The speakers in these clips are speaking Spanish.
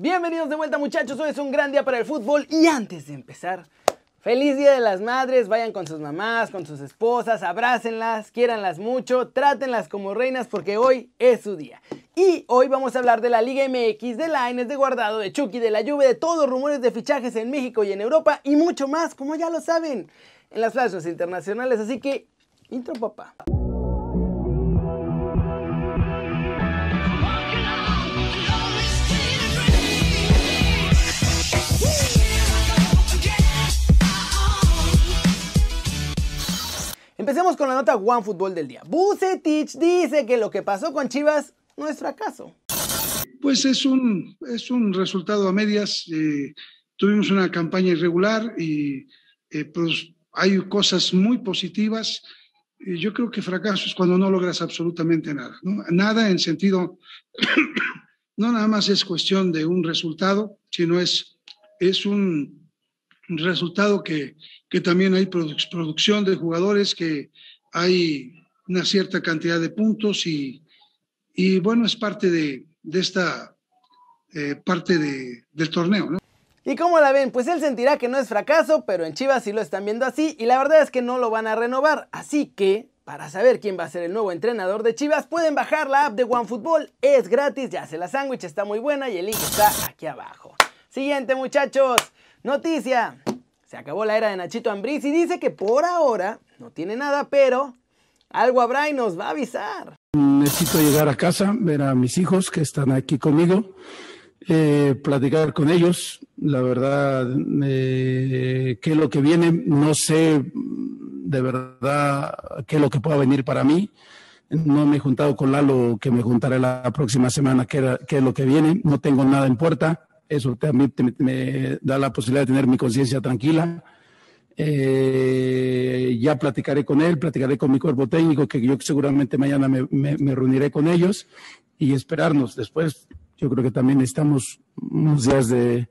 Bienvenidos de vuelta muchachos, hoy es un gran día para el fútbol y antes de empezar, feliz Día de las Madres, vayan con sus mamás, con sus esposas, abrácenlas, quiéranlas mucho, trátenlas como reinas porque hoy es su día. Y hoy vamos a hablar de la Liga MX, de la de Guardado, de Chucky, de la Juve, de todos rumores de fichajes en México y en Europa y mucho más, como ya lo saben, en las flashes internacionales, así que, intro papá. Empecemos con la nota One Fútbol del día. Bucetich dice que lo que pasó con Chivas no es fracaso. Pues es un, es un resultado a medias. Eh, tuvimos una campaña irregular y eh, pues hay cosas muy positivas. yo creo que fracaso es cuando no logras absolutamente nada. Nada en sentido, no nada más es cuestión de un resultado, sino es, es un resultado que, que también hay producción de jugadores, que hay una cierta cantidad de puntos y, y bueno, es parte de, de esta eh, parte de, del torneo. ¿no? ¿Y cómo la ven? Pues él sentirá que no es fracaso, pero en Chivas sí lo están viendo así y la verdad es que no lo van a renovar. Así que, para saber quién va a ser el nuevo entrenador de Chivas, pueden bajar la app de OneFootball. Es gratis, ya se la sándwich, está muy buena y el link está aquí abajo. Siguiente muchachos, noticia. Se acabó la era de Nachito Ambriz y dice que por ahora no tiene nada, pero algo habrá y nos va a avisar. Necesito llegar a casa, ver a mis hijos que están aquí conmigo, eh, platicar con ellos. La verdad, eh, qué es lo que viene, no sé de verdad qué es lo que pueda venir para mí. No me he juntado con Lalo, que me juntaré la próxima semana, qué, qué es lo que viene. No tengo nada en puerta eso también me da la posibilidad de tener mi conciencia tranquila. Eh, ya platicaré con él, platicaré con mi cuerpo técnico, que yo seguramente mañana me, reuniré con ellos y esperarnos. Después, yo creo que también estamos unos días de,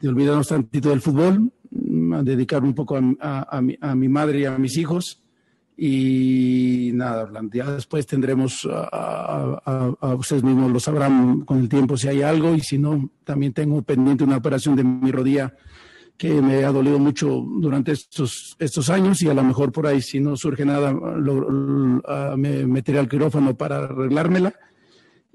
de olvidarnos tantito del fútbol, a dedicar un poco a, mi, a mi madre y a mis hijos y nada, ya después tendremos, a, ustedes mismos lo sabrán con el tiempo si hay algo. Y si no, también tengo pendiente una operación de mi rodilla que me ha dolido mucho durante estos, estos años. Y a lo mejor por ahí si no surge nada me meteré al quirófano para arreglármela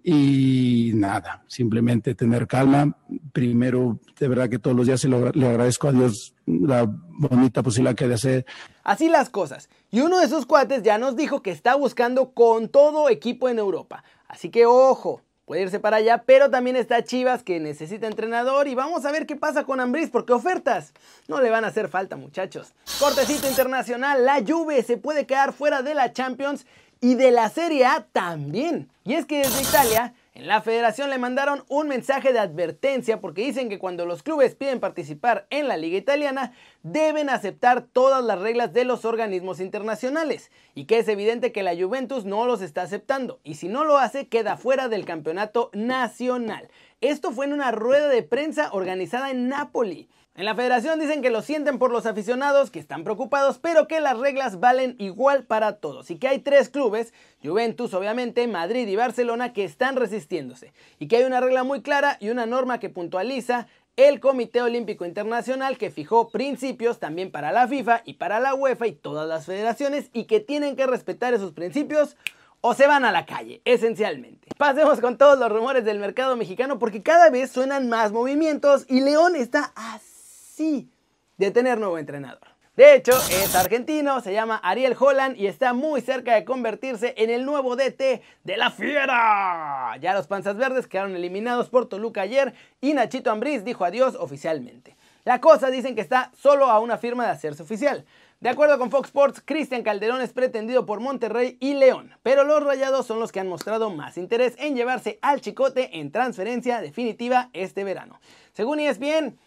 y nada, simplemente tener calma. Primero, de verdad que todos los días le agradezco a Dios la bonita posibilidad que de hacer. Así las cosas. Y uno de sus cuates ya nos dijo que está buscando con todo equipo en Europa. Así que ojo, puede irse para allá, pero también está Chivas que necesita entrenador y vamos a ver qué pasa con Ambris porque ofertas no le van a hacer falta, muchachos. Cortecito internacional, la Juve se puede quedar fuera de la Champions y de la Serie A también. Y es que desde Italia, en la federación le mandaron un mensaje de advertencia porque dicen que cuando los clubes piden participar en la liga italiana, deben aceptar todas las reglas de los organismos internacionales y que es evidente que la Juventus no los está aceptando y si no lo hace queda fuera del campeonato nacional. Esto fue en una rueda de prensa organizada en Nápoli. En la federación dicen que lo sienten por los aficionados, que están preocupados, pero que las reglas valen igual para todos y que hay tres clubes, Juventus obviamente, Madrid y Barcelona, que están resistiéndose y que hay una regla muy clara y una norma que puntualiza el Comité Olímpico Internacional que fijó principios también para la FIFA y para la UEFA y todas las federaciones y que tienen que respetar esos principios o se van a la calle, esencialmente. Pasemos con todos los rumores del mercado mexicano porque cada vez suenan más movimientos y León está así de tener nuevo entrenador. De hecho, es argentino, se llama Ariel Holland y está muy cerca de convertirse en el nuevo DT de la Fiera. Ya los Panzas Verdes quedaron eliminados por Toluca ayer y Nachito Ambriz dijo adiós oficialmente. La cosa dicen que está solo a una firma de hacerse oficial. De acuerdo con Fox Sports, Cristian Calderón es pretendido por Monterrey y León, pero los Rayados son los que han mostrado más interés en llevarse al Chicote en transferencia definitiva este verano. Según ESPN,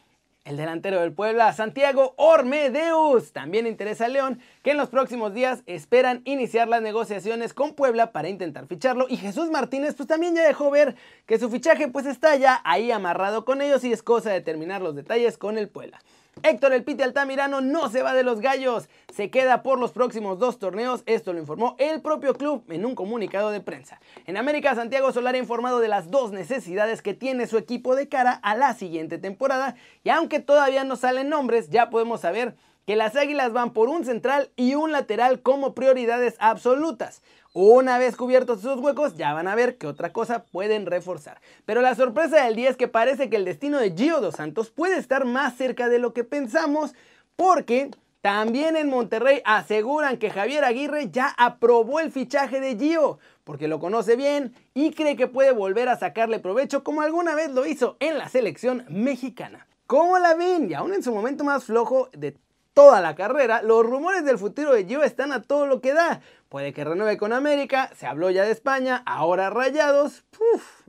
el delantero del Puebla, Santiago Ormedeus, también interesa a León, que en los próximos días esperan iniciar las negociaciones con Puebla para intentar ficharlo. Y Jesús Martínez, pues también ya dejó ver que su fichaje pues está ya ahí amarrado con ellos y es cosa de terminar los detalles con el Puebla. Héctor El Piti Altamirano no se va de los gallos, se queda por los próximos dos torneos, esto lo informó el propio club en un comunicado de prensa. En América, Santiago Solar ha informado de las dos necesidades que tiene su equipo de cara a la siguiente temporada y aunque todavía no salen nombres, ya podemos saber que las Águilas van por un central y un lateral como prioridades absolutas. Una vez cubiertos esos huecos, ya van a ver qué otra cosa pueden reforzar. Pero la sorpresa del día es que parece que el destino de Gio Dos Santos puede estar más cerca de lo que pensamos, porque también en Monterrey aseguran que Javier Aguirre ya aprobó el fichaje de Gio, porque lo conoce bien y cree que puede volver a sacarle provecho como alguna vez lo hizo en la selección mexicana. ¿Cómo la ven? Y aún en su momento más flojo de toda la carrera, los rumores del futuro de Gio están a todo lo que da. Puede que renueve con América, se habló ya de España, ahora Rayados.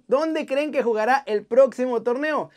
¿Dónde creen que jugará el próximo torneo?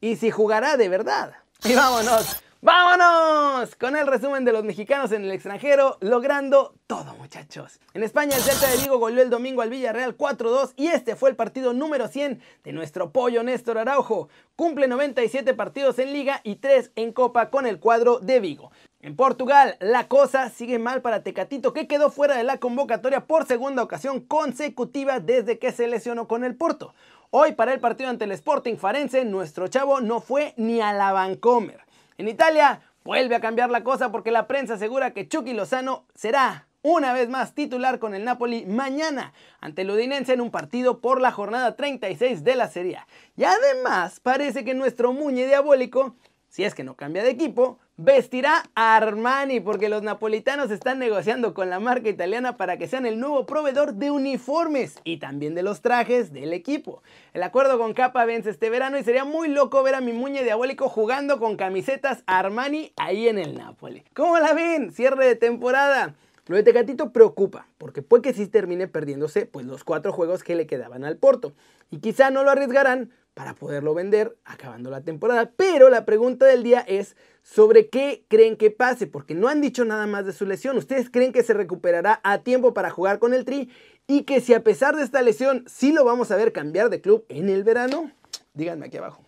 Y si jugará de verdad. Y vámonos ¡Vámonos! Con el resumen de los mexicanos en el extranjero, logrando todo muchachos. En España el Celta de Vigo goleó el domingo al Villarreal 4-2 y este fue el partido número 100 de nuestro pollo Néstor Araujo. Cumple 97 partidos en liga y 3 en copa con el cuadro de Vigo. En Portugal, la cosa sigue mal para Tecatito, que quedó fuera de la convocatoria por segunda ocasión consecutiva desde que se lesionó con el Porto. Hoy, para el partido ante el Sporting Farense, nuestro chavo no fue ni a la Vancomer. En Italia vuelve a cambiar la cosa porque la prensa asegura que Chucky Lozano será una vez más titular con el Napoli mañana ante el Udinense en un partido por la jornada 36 de la Serie. Y además parece que nuestro Muñe diabólico, si es que no cambia de equipo, vestirá a Armani porque los napolitanos están negociando con la marca italiana para que sean el nuevo proveedor de uniformes y también de los trajes del equipo. El acuerdo con Capa vence este verano y sería muy loco ver a mi muñe diabólico jugando con camisetas Armani ahí en el Napoli. ¿Cómo la ven? Cierre de temporada. Lo de Tecatito preocupa, porque puede que sí termine perdiéndose pues, los cuatro juegos que le quedaban al Porto. Y quizá no lo arriesgarán para poderlo vender acabando la temporada. Pero la pregunta del día es sobre qué creen que pase, porque no han dicho nada más de su lesión. ¿Ustedes creen que se recuperará a tiempo para jugar con el Tri? Y que si a pesar de esta lesión sí lo vamos a ver cambiar de club en el verano? Díganme aquí abajo.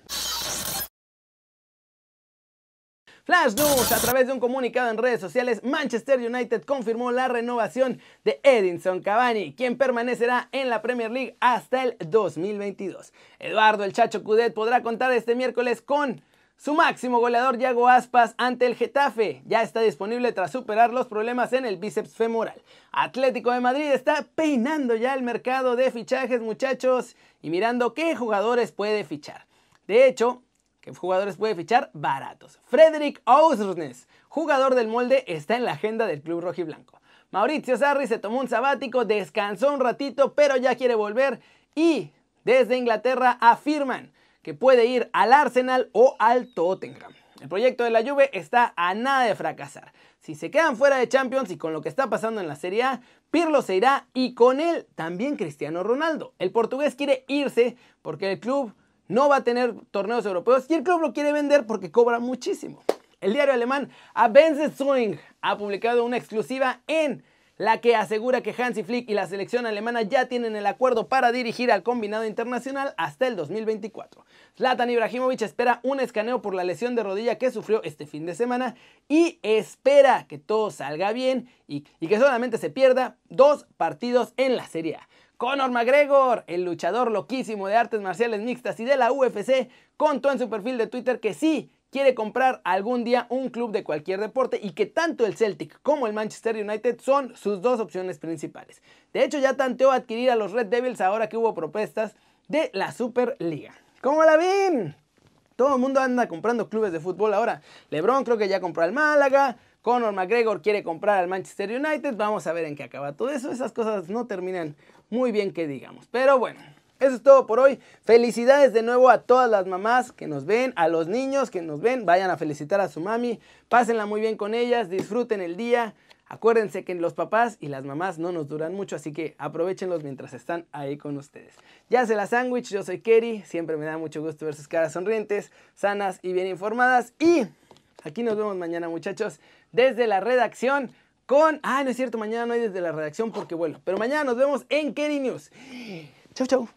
Flash News, a través de un comunicado en redes sociales, Manchester United confirmó la renovación de Edinson Cavani, quien permanecerá en la Premier League hasta el 2022. Eduardo el Chacho Cudet podrá contar este miércoles con su máximo goleador Yago Aspas ante el Getafe ya está disponible tras superar los problemas en el bíceps femoral. Atlético de Madrid está peinando ya el mercado de fichajes muchachos y mirando qué jugadores puede fichar. De hecho, ¿Qué jugadores puede fichar? Baratos. Frederick Ausnes, jugador del molde, está en la agenda del club rojiblanco. Mauricio Sarri se tomó un sabático, descansó un ratito, pero ya quiere volver y desde Inglaterra afirman que puede ir al Arsenal o al Tottenham. El proyecto de la Juve está a nada de fracasar. Si se quedan fuera de Champions y con lo que está pasando en la Serie A, Pirlo se irá y con él también Cristiano Ronaldo. El portugués quiere irse porque el club no va a tener torneos europeos y el club lo quiere vender porque cobra muchísimo. El diario alemán Swing ha publicado una exclusiva en la que asegura que Hansi Flick y la selección alemana ya tienen el acuerdo para dirigir al combinado internacional hasta el 2024. Zlatan Ibrahimovic espera un escaneo por la lesión de rodilla que sufrió este fin de semana y espera que todo salga bien y, y que solamente se pierda dos partidos en la Serie A. Conor McGregor, el luchador loquísimo de artes marciales mixtas y de la UFC, contó en su perfil de Twitter que sí quiere comprar algún día un club de cualquier deporte y que tanto el Celtic como el Manchester United son sus dos opciones principales. De hecho, ya tanteó adquirir a los Red Devils ahora que hubo propuestas de la Superliga. ¿Cómo la ven? Todo el mundo anda comprando clubes de fútbol ahora. LeBron creo que ya compró al Málaga. Conor McGregor quiere comprar al Manchester United. Vamos a ver en qué acaba todo eso. Esas cosas no terminan muy bien que digamos. Pero bueno, eso es todo por hoy. Felicidades de nuevo a todas las mamás que nos ven, a los niños que nos ven. Vayan a felicitar a su mami. Pásenla muy bien con ellas. Disfruten el día. Acuérdense que los papás y las mamás no nos duran mucho, así que aprovechenlos mientras están ahí con ustedes. Ya se la sándwich, yo soy Kerry, siempre me da mucho gusto ver sus caras sonrientes, sanas y bien informadas. Y aquí nos vemos mañana muchachos desde la redacción con... Ah, no es cierto, mañana no hay desde la redacción porque bueno, pero mañana nos vemos en Kerry News. Chau, chau.